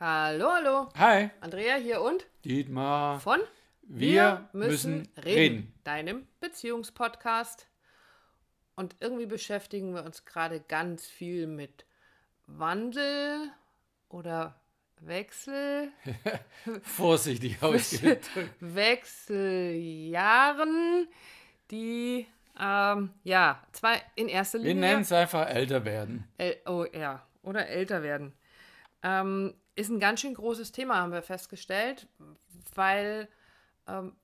Hallo, hallo. Hi, Andrea hier und Dietmar. von Wir müssen reden. deinem Beziehungspodcast. Und irgendwie beschäftigen wir uns gerade ganz viel mit Wandel oder Wechsel, Vorsichtig ausgedrückt. Wechseljahren, die ähm, ja, zwei in erster Wir Linie nennen es einfach älter werden. äl oh, ja, oder älter werden. Ähm, ist ein ganz schön großes Thema, haben wir festgestellt, weil ähm,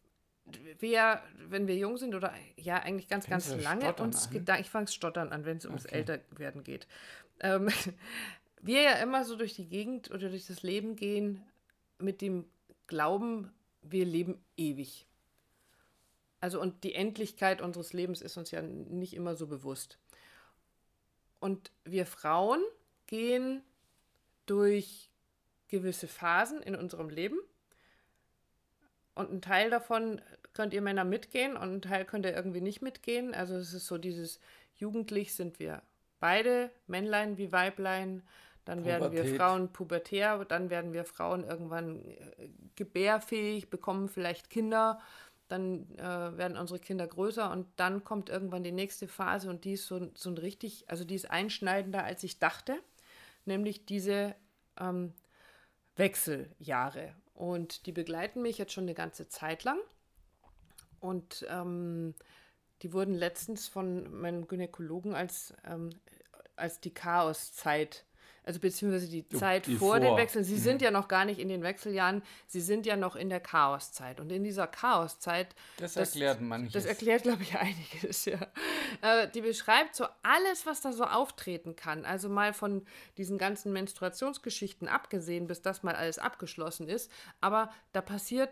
wir, wenn wir jung sind oder ja, eigentlich ganz, Fängst ganz lange uns an? Gedanken, ich fange stottern an, wenn es ums Okay. Älterwerden geht. Ähm, wir ja immer so durch die Gegend oder durch das Leben gehen mit dem Glauben, wir leben ewig. Also und die Endlichkeit unseres Lebens ist uns ja nicht immer so bewusst. Und wir Frauen gehen durch gewisse Phasen in unserem Leben. Und ein Teil davon könnt ihr Männer mitgehen und ein Teil könnt ihr irgendwie nicht mitgehen. Also es ist so dieses, jugendlich sind wir beide, Männlein wie Weiblein. Dann werden wir Pubertät. Frauen pubertär, dann werden wir Frauen irgendwann äh, gebärfähig, bekommen vielleicht Kinder, dann äh, werden unsere Kinder größer und dann kommt irgendwann die nächste Phase und die ist so, so ein richtig, also die ist einschneidender, als ich dachte, nämlich diese ähm, Wechseljahre. Und die begleiten mich jetzt schon eine ganze Zeit lang. Und ähm, die wurden letztens von meinem Gynäkologen als, ähm, als die Chaoszeit, also beziehungsweise die Zeit die vor den vor. Wechseln. Sie sind ja noch gar nicht in den Wechseljahren, sie sind ja noch in der Chaoszeit. Und in dieser Chaoszeit Das erklärt manches. das erklärt, glaube ich, einiges, ja. Äh, die beschreibt so alles, was da so auftreten kann. Also mal von diesen ganzen Menstruationsgeschichten abgesehen, bis das mal alles abgeschlossen ist. Aber da passiert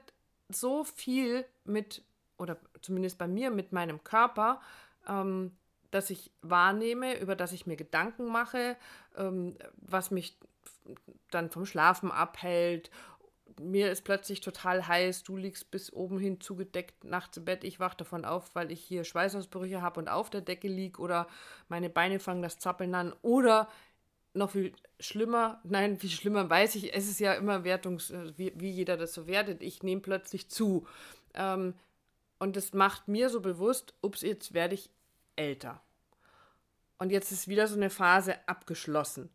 so viel mit, oder zumindest bei mir, mit meinem Körper, ähm, dass ich wahrnehme, über das ich mir Gedanken mache, ähm, was mich dann vom Schlafen abhält. Mir ist plötzlich total heiß, du liegst bis oben hin zugedeckt nachts im Bett, ich wach davon auf, weil ich hier Schweißausbrüche habe und auf der Decke lieg oder meine Beine fangen das Zappeln an oder noch viel schlimmer, nein, viel schlimmer weiß ich, es ist ja immer wertungs, äh, wie, wie jeder das so wertet, ich nehme plötzlich zu. Ähm, und das macht mir so bewusst, ups, jetzt werde ich älter. Und jetzt ist wieder so eine Phase abgeschlossen.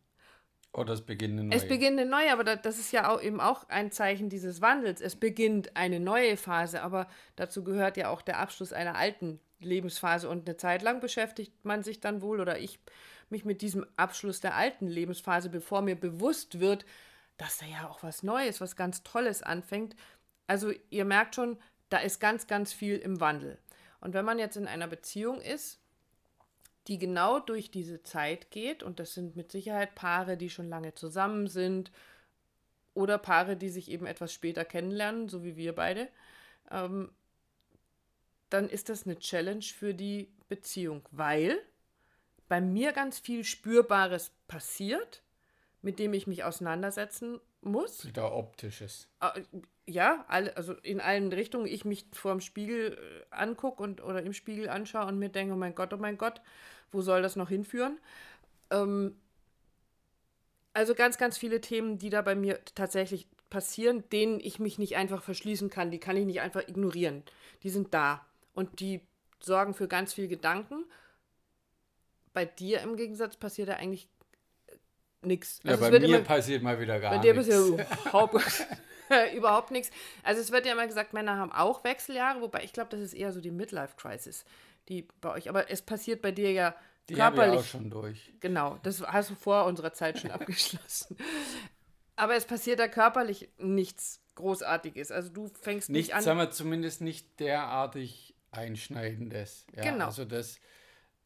Oder es beginnt eine neue. Es beginnt eine neue, aber da- das ist ja auch eben auch ein Zeichen dieses Wandels. Es beginnt eine neue Phase, aber dazu gehört ja auch der Abschluss einer alten Lebensphase und eine Zeit lang beschäftigt man sich dann wohl oder ich mich mit diesem Abschluss der alten Lebensphase, bevor mir bewusst wird, dass da ja auch was Neues, was ganz Tolles anfängt. Also ihr merkt schon, da ist ganz, ganz viel im Wandel. Und wenn man jetzt in einer Beziehung ist, die genau durch diese Zeit geht, und das sind mit Sicherheit Paare, die schon lange zusammen sind, oder Paare, die sich eben etwas später kennenlernen, so wie wir beide, ähm, dann ist das eine Challenge für die Beziehung, weil bei mir ganz viel Spürbares passiert, mit dem ich mich auseinandersetzen muss. Wieder optisches. Äh, Ja, also in allen Richtungen. Ich mich vor dem Spiegel äh, angucke und oder im Spiegel anschaue und mir denke, oh mein Gott, oh mein Gott, wo soll das noch hinführen? Ähm, also ganz, ganz viele Themen, die da bei mir tatsächlich passieren, denen ich mich nicht einfach verschließen kann, die kann ich nicht einfach ignorieren. Die sind da und die sorgen für ganz viel Gedanken. Bei dir im Gegensatz passiert da eigentlich nichts. Ja, bei mir passiert mal wieder gar Bei dir nichts. bisher überhaupt, überhaupt nichts. Also es wird ja immer gesagt, Männer haben auch Wechseljahre, wobei ich glaube, das ist eher so die Midlife-Crisis, die bei euch. Aber es passiert bei dir ja Die körperlich. auch schon durch. Genau, das hast du vor unserer Zeit schon abgeschlossen. Aber es passiert da körperlich nichts Großartiges. Also du fängst nicht, Nicht, an. sagen wir zumindest nicht derartig Einschneidendes. Ja, Genau. Also das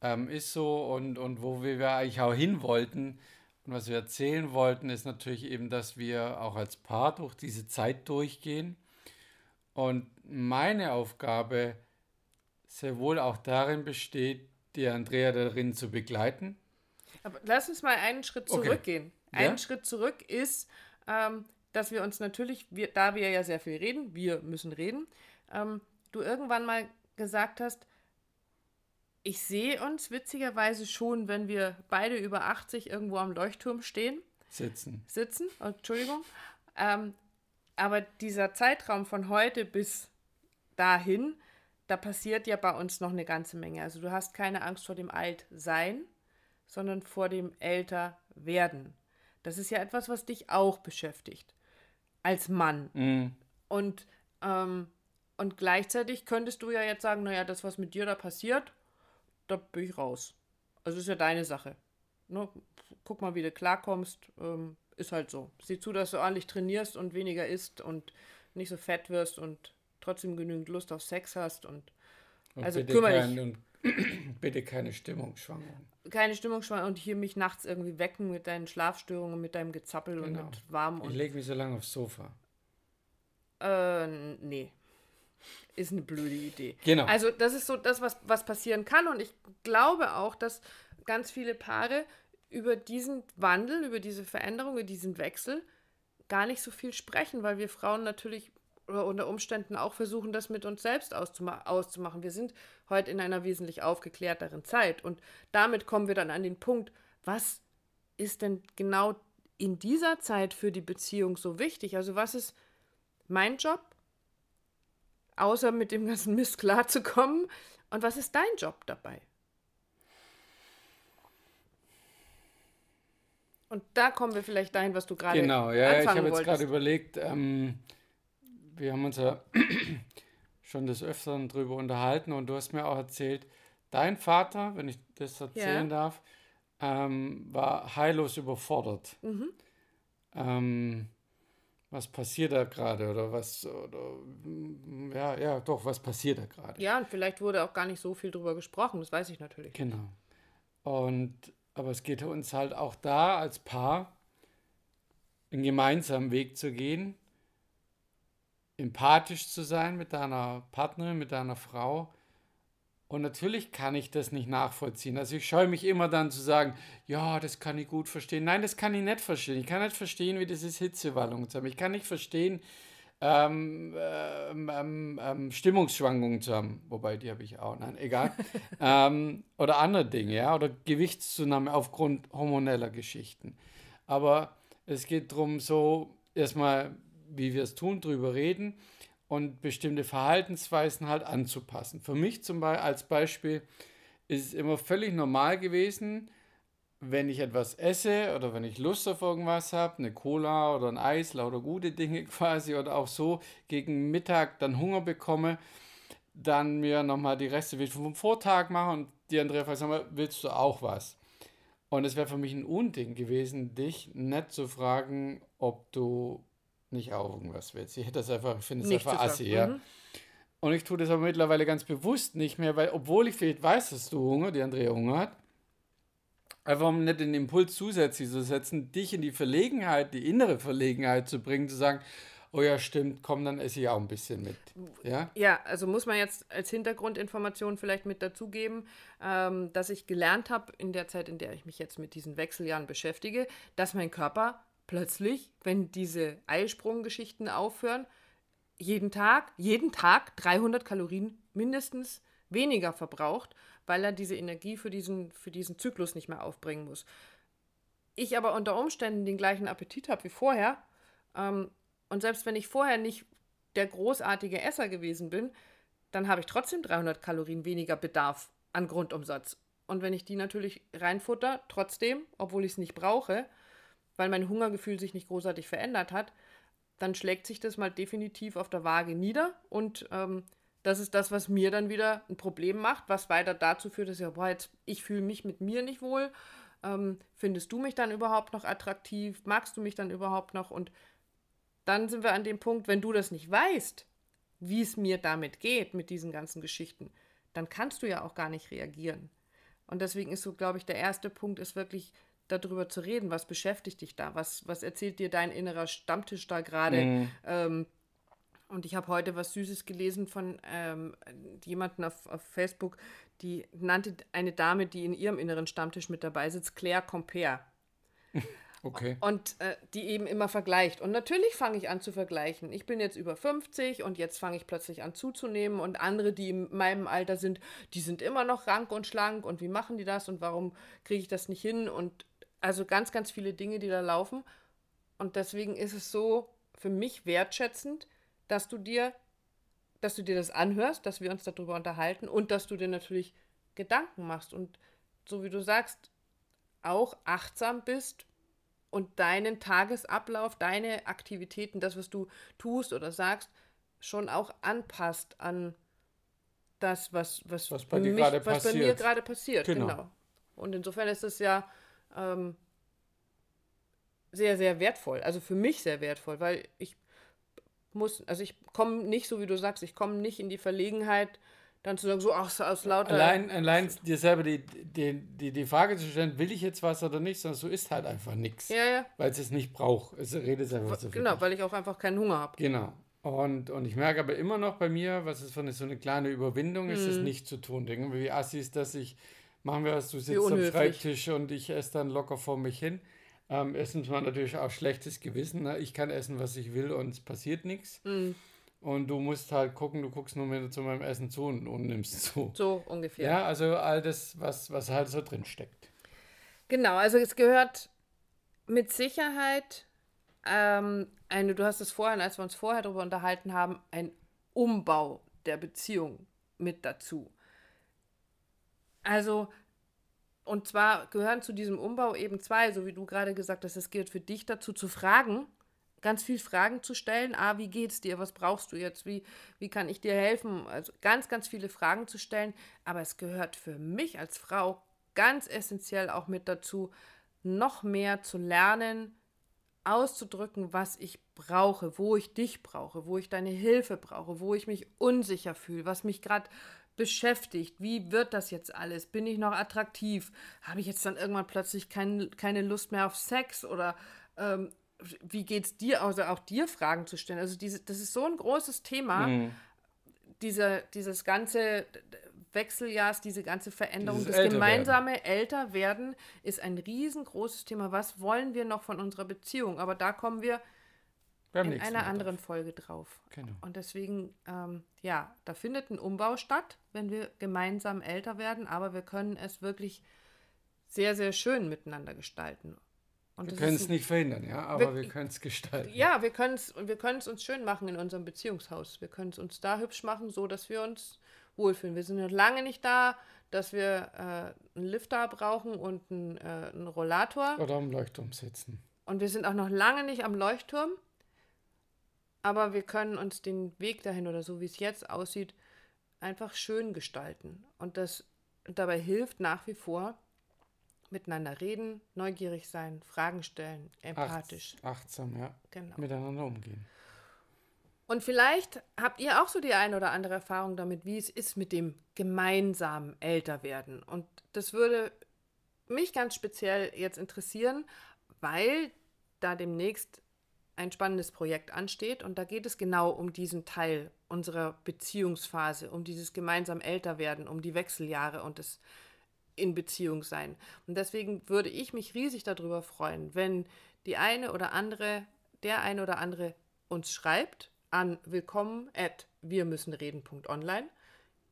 ähm, ist so und, und wo wir eigentlich auch hin wollten und was wir erzählen wollten, ist natürlich eben, dass wir auch als Paar durch diese Zeit durchgehen. Und meine Aufgabe sehr wohl auch darin besteht, die Andrea darin zu begleiten. Aber lass uns mal einen Schritt Okay. zurückgehen. Ja? Ein Schritt zurück ist, ähm, dass wir uns natürlich, wir, da wir ja sehr viel reden, wir müssen reden, ähm, du irgendwann mal gesagt hast, ich sehe uns witzigerweise schon, wenn wir beide über 80 irgendwo am Leuchtturm stehen Sitzen. Sitzen, oh, Entschuldigung. Ähm, aber dieser Zeitraum von heute bis dahin, da passiert ja bei uns noch eine ganze Menge. Also du hast keine Angst vor dem Altsein, sondern vor dem Älterwerden. Das ist ja etwas, was dich auch beschäftigt. Als Mann. Mhm. Und, ähm, und gleichzeitig könntest du ja jetzt sagen, naja, das, was mit dir da passiert, da bin ich raus. Also ist ja deine Sache. Ne? Guck mal, wie du klarkommst. Ähm, ist halt so. Sieh zu, dass du ordentlich trainierst und weniger isst und nicht so fett wirst und trotzdem genügend Lust auf Sex hast und, Und also bitte, kümmere dich. und bitte keine Stimmungsschwankungen. Keine Stimmungsschwankungen und hier mich nachts irgendwie wecken mit deinen Schlafstörungen, mit deinem Gezappel und Genau. mit warm Ich und lege mich so lange aufs Sofa. äh, nee. Ist eine blöde Idee. Genau. Also das ist so das, was, was passieren kann. Und ich glaube auch, dass ganz viele Paare über diesen Wandel, über diese Veränderung, über diesen Wechsel gar nicht so viel sprechen, weil wir Frauen natürlich oder unter Umständen auch versuchen, das mit uns selbst auszuma auszumachen. Wir sind heute in einer wesentlich aufgeklärteren Zeit. Und damit kommen wir dann an den Punkt, was ist denn genau in dieser Zeit für die Beziehung so wichtig? Also was ist mein Job? Außer mit dem ganzen Mist klarzukommen. Und was ist dein Job dabei? Und da kommen wir vielleicht dahin, was du gerade Genau, ja, ja, ich anfangen habe jetzt gerade überlegt, ähm, wir haben uns ja schon des Öfteren drüber unterhalten und du hast mir auch erzählt, dein Vater, wenn ich das erzählen darf, ähm, war heillos überfordert. Mhm. Ähm, was passiert da gerade oder was, oder, ja, ja, doch, was passiert da gerade? Ja, und vielleicht wurde auch gar nicht so viel drüber gesprochen, das weiß ich natürlich. Genau. Und aber es geht uns halt auch da als Paar einen gemeinsamen Weg zu gehen, empathisch zu sein mit deiner Partnerin, mit deiner Frau. Und natürlich kann ich das nicht nachvollziehen. Also ich scheue mich immer dann zu sagen, ja, das kann ich gut verstehen. Nein, das kann ich nicht verstehen. Ich kann nicht verstehen, wie das ist, Hitzewallungen zu haben. Ich kann nicht verstehen, ähm, ähm, ähm, ähm, Stimmungsschwankungen zu haben, wobei die habe ich auch, nein, egal. ähm, oder andere Dinge, ja, oder Gewichtszunahme aufgrund hormoneller Geschichten. Aber es geht darum, so erstmal, wie wir es tun, drüber reden und bestimmte Verhaltensweisen halt anzupassen. Für mich zum Beispiel als Beispiel ist es immer völlig normal gewesen, wenn ich etwas esse oder wenn ich Lust auf irgendwas habe, eine Cola oder ein Eis, lauter gute Dinge quasi, oder auch so gegen Mittag dann Hunger bekomme, dann mir nochmal die Reste vom Vortag machen und die Andrea fragt, sag mal, willst du auch was? Und es wäre für mich ein Unding gewesen, dich nicht zu fragen, ob du nicht auch irgendwas willst. Ich hätte das einfach, ich finde es einfach assi, ja. Mhm. Und ich tue das aber mittlerweile ganz bewusst nicht mehr, weil, obwohl ich vielleicht weiß, dass du Hunger, die Andrea Hunger hat, einfach um nicht den Impuls zusätzlich zu setzen, dich in die Verlegenheit, die innere Verlegenheit zu bringen, zu sagen, oh ja, stimmt, komm, dann esse ich auch ein bisschen mit. Ja? Ja, also muss man jetzt als Hintergrundinformation vielleicht mit dazugeben, ähm, dass ich gelernt habe in der Zeit, in der ich mich jetzt mit diesen Wechseljahren beschäftige, dass mein Körper plötzlich, wenn diese Eisprunggeschichten aufhören, jeden Tag, jeden Tag 300 Kalorien mindestens weniger verbraucht, weil er diese Energie für diesen, für diesen Zyklus nicht mehr aufbringen muss. Ich aber unter Umständen den gleichen Appetit habe wie vorher ähm, und selbst wenn ich vorher nicht der großartige Esser gewesen bin, dann habe ich trotzdem 300 Kalorien weniger Bedarf an Grundumsatz. Und wenn ich die natürlich reinfutter, trotzdem, obwohl ich es nicht brauche, weil mein Hungergefühl sich nicht großartig verändert hat, dann schlägt sich das mal definitiv auf der Waage nieder und ähm, das ist das, was mir dann wieder ein Problem macht, was weiter dazu führt, dass ich, boah, jetzt, ich fühle mich mit mir nicht wohl. Ähm, findest du mich dann überhaupt noch attraktiv? Magst du mich dann überhaupt noch? Und dann sind wir an dem Punkt, wenn du das nicht weißt, wie es mir damit geht, mit diesen ganzen Geschichten, dann kannst du ja auch gar nicht reagieren. Und deswegen ist so, glaube ich, der erste Punkt ist wirklich darüber zu reden, was beschäftigt dich da, was, was erzählt dir dein innerer Stammtisch da gerade. Mhm. Ähm, und ich habe heute was Süßes gelesen von ähm, jemandem auf, auf Facebook, die nannte eine Dame, die in ihrem inneren Stammtisch mit dabei sitzt, Claire Compare. Okay. Und äh, die eben immer vergleicht. Und natürlich fange ich an zu vergleichen. Ich bin jetzt über 50 und jetzt fange ich plötzlich an zuzunehmen. Und andere, die in meinem Alter sind, die sind immer noch rank und schlank. Und wie machen die das? Und warum kriege ich das nicht hin? Und Also ganz, ganz viele Dinge, die da laufen. Und deswegen ist es so für mich wertschätzend, dass du dir, dass du dir das anhörst, dass wir uns darüber unterhalten und dass du dir natürlich Gedanken machst und so wie du sagst, auch achtsam bist und deinen Tagesablauf, deine Aktivitäten, das, was du tust oder sagst, schon auch anpasst an das, was, was, Was bei dir mich, gerade was bei mir passiert. gerade passiert. Genau. Genau. Und insofern ist es ja ähm, sehr, sehr wertvoll. Also für mich sehr wertvoll, weil ich muss, also ich komme nicht, so wie du sagst, ich komme nicht in die Verlegenheit, dann zu sagen, so ach, so aus lauter. Allein, allein dir selber die, die, die, die Frage zu stellen, will ich jetzt was oder nicht, sondern so ist halt einfach nichts. Ja, ja. Weil es es nicht braucht. Es redet es einfach so für Genau, weil ich auch einfach keinen Hunger habe. Genau. Und, und ich merke aber immer noch bei mir, was es für eine, so eine kleine Überwindung ist, Mhm. es nicht zu tun. Denken wir, wie assi ist das? Ich machen wir was, du sitzt am. Schreibtisch und ich esse dann locker vor mich hin. Ähm, erstens mal natürlich auch schlechtes Gewissen. Ne? Ich kann essen, was ich will und es passiert nichts. Mhm. Und du musst halt gucken, du guckst nur wieder zu meinem Essen zu und, und nimmst zu. So ungefähr. Ja, also all das, was, was halt so drin steckt. Genau, also es gehört mit Sicherheit ähm, eine, du hast es vorhin, als wir uns vorher darüber unterhalten haben, ein Umbau der Beziehung mit dazu. Also, und zwar gehören zu diesem Umbau eben zwei, so wie du gerade gesagt hast, es gehört für dich dazu zu fragen, ganz viel Fragen zu stellen. Ah, wie geht's dir? Was brauchst du jetzt? Wie, wie kann ich dir helfen? Also ganz, ganz viele Fragen zu stellen. Aber es gehört für mich als Frau ganz essentiell auch mit dazu, noch mehr zu lernen, auszudrücken, was ich brauche, wo ich dich brauche, wo ich deine Hilfe brauche, wo ich mich unsicher fühle, was mich gerade beschäftigt. Wie wird das jetzt alles? Bin ich noch attraktiv? Habe ich jetzt dann irgendwann plötzlich kein, keine Lust mehr auf Sex? Oder ähm, wie geht es dir? Also auch dir Fragen zu stellen. Also diese, das ist so ein großes Thema, Mhm. dieser, dieses ganze Wechseljahrs, diese ganze Veränderung, Dieses das gemeinsame Älterwerden ist ein riesengroßes Thema. Was wollen wir noch von unserer Beziehung? Aber da kommen wir in einer anderen drauf. Folge drauf. Genau. Und deswegen, ähm, ja, da findet ein Umbau statt, wenn wir gemeinsam älter werden, aber wir können es wirklich sehr, sehr schön miteinander gestalten. Und Wir können es nicht verhindern, ja, aber Wir- wir können es gestalten. Ja, wir können es wir können's uns schön machen in unserem Beziehungshaus. Wir können es uns da hübsch machen, so dass wir uns wohlfühlen. Wir sind noch lange nicht da, dass wir äh, einen Lifter brauchen und einen, äh, einen Rollator. Oder am Leuchtturm sitzen. Und wir sind auch noch lange nicht am Leuchtturm. Aber wir können uns den Weg dahin oder so, wie es jetzt aussieht, einfach schön gestalten. Und das dabei hilft nach wie vor, miteinander reden, neugierig sein, Fragen stellen, empathisch. Acht, achtsam, ja. Genau. Miteinander umgehen. Und vielleicht habt ihr auch so die eine oder andere Erfahrung damit, wie es ist mit dem gemeinsamen Älterwerden. Und das würde mich ganz speziell jetzt interessieren, weil da demnächst ein spannendes Projekt ansteht und da geht es genau um diesen Teil unserer Beziehungsphase, um dieses gemeinsam Älterwerden, um die Wechseljahre und das in Beziehung sein. Und deswegen würde ich mich riesig darüber freuen, wenn die eine oder andere, der eine oder andere uns schreibt an willkommen at wir müssen reden.online.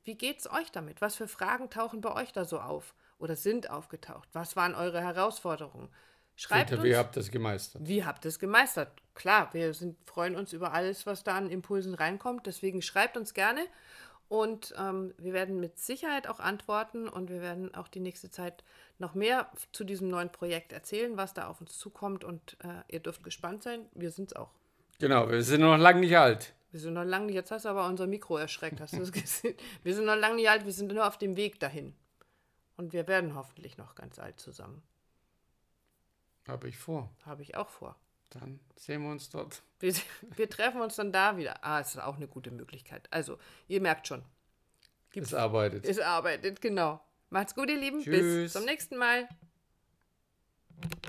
Wie geht's euch damit? Was für Fragen tauchen bei euch da so auf oder sind aufgetaucht? Was waren eure Herausforderungen? Schreibt Bitte, uns, wie habt ihr es gemeistert? wie habt ihr es gemeistert? Klar, wir sind, freuen uns über alles, was da an Impulsen reinkommt. Deswegen schreibt uns gerne und ähm, wir werden mit Sicherheit auch antworten und wir werden auch die nächste Zeit noch mehr zu diesem neuen Projekt erzählen, was da auf uns zukommt und äh, ihr dürft gespannt sein. Wir sind es auch. Genau, wir sind noch lange nicht alt. Wir sind noch lange nicht, jetzt hast du aber unser Mikro erschreckt, hast du das gesehen? Wir sind noch lange nicht alt, wir sind nur auf dem Weg dahin. Und wir werden hoffentlich noch ganz alt zusammen. Habe ich vor. Habe ich auch vor. Dann sehen wir uns dort. Wir, wir treffen uns dann da wieder. Ah, es ist auch eine gute Möglichkeit. Also, ihr merkt schon, Es arbeitet. es arbeitet, genau. Macht's gut, ihr Lieben. Bis Tschüss. zum nächsten Mal.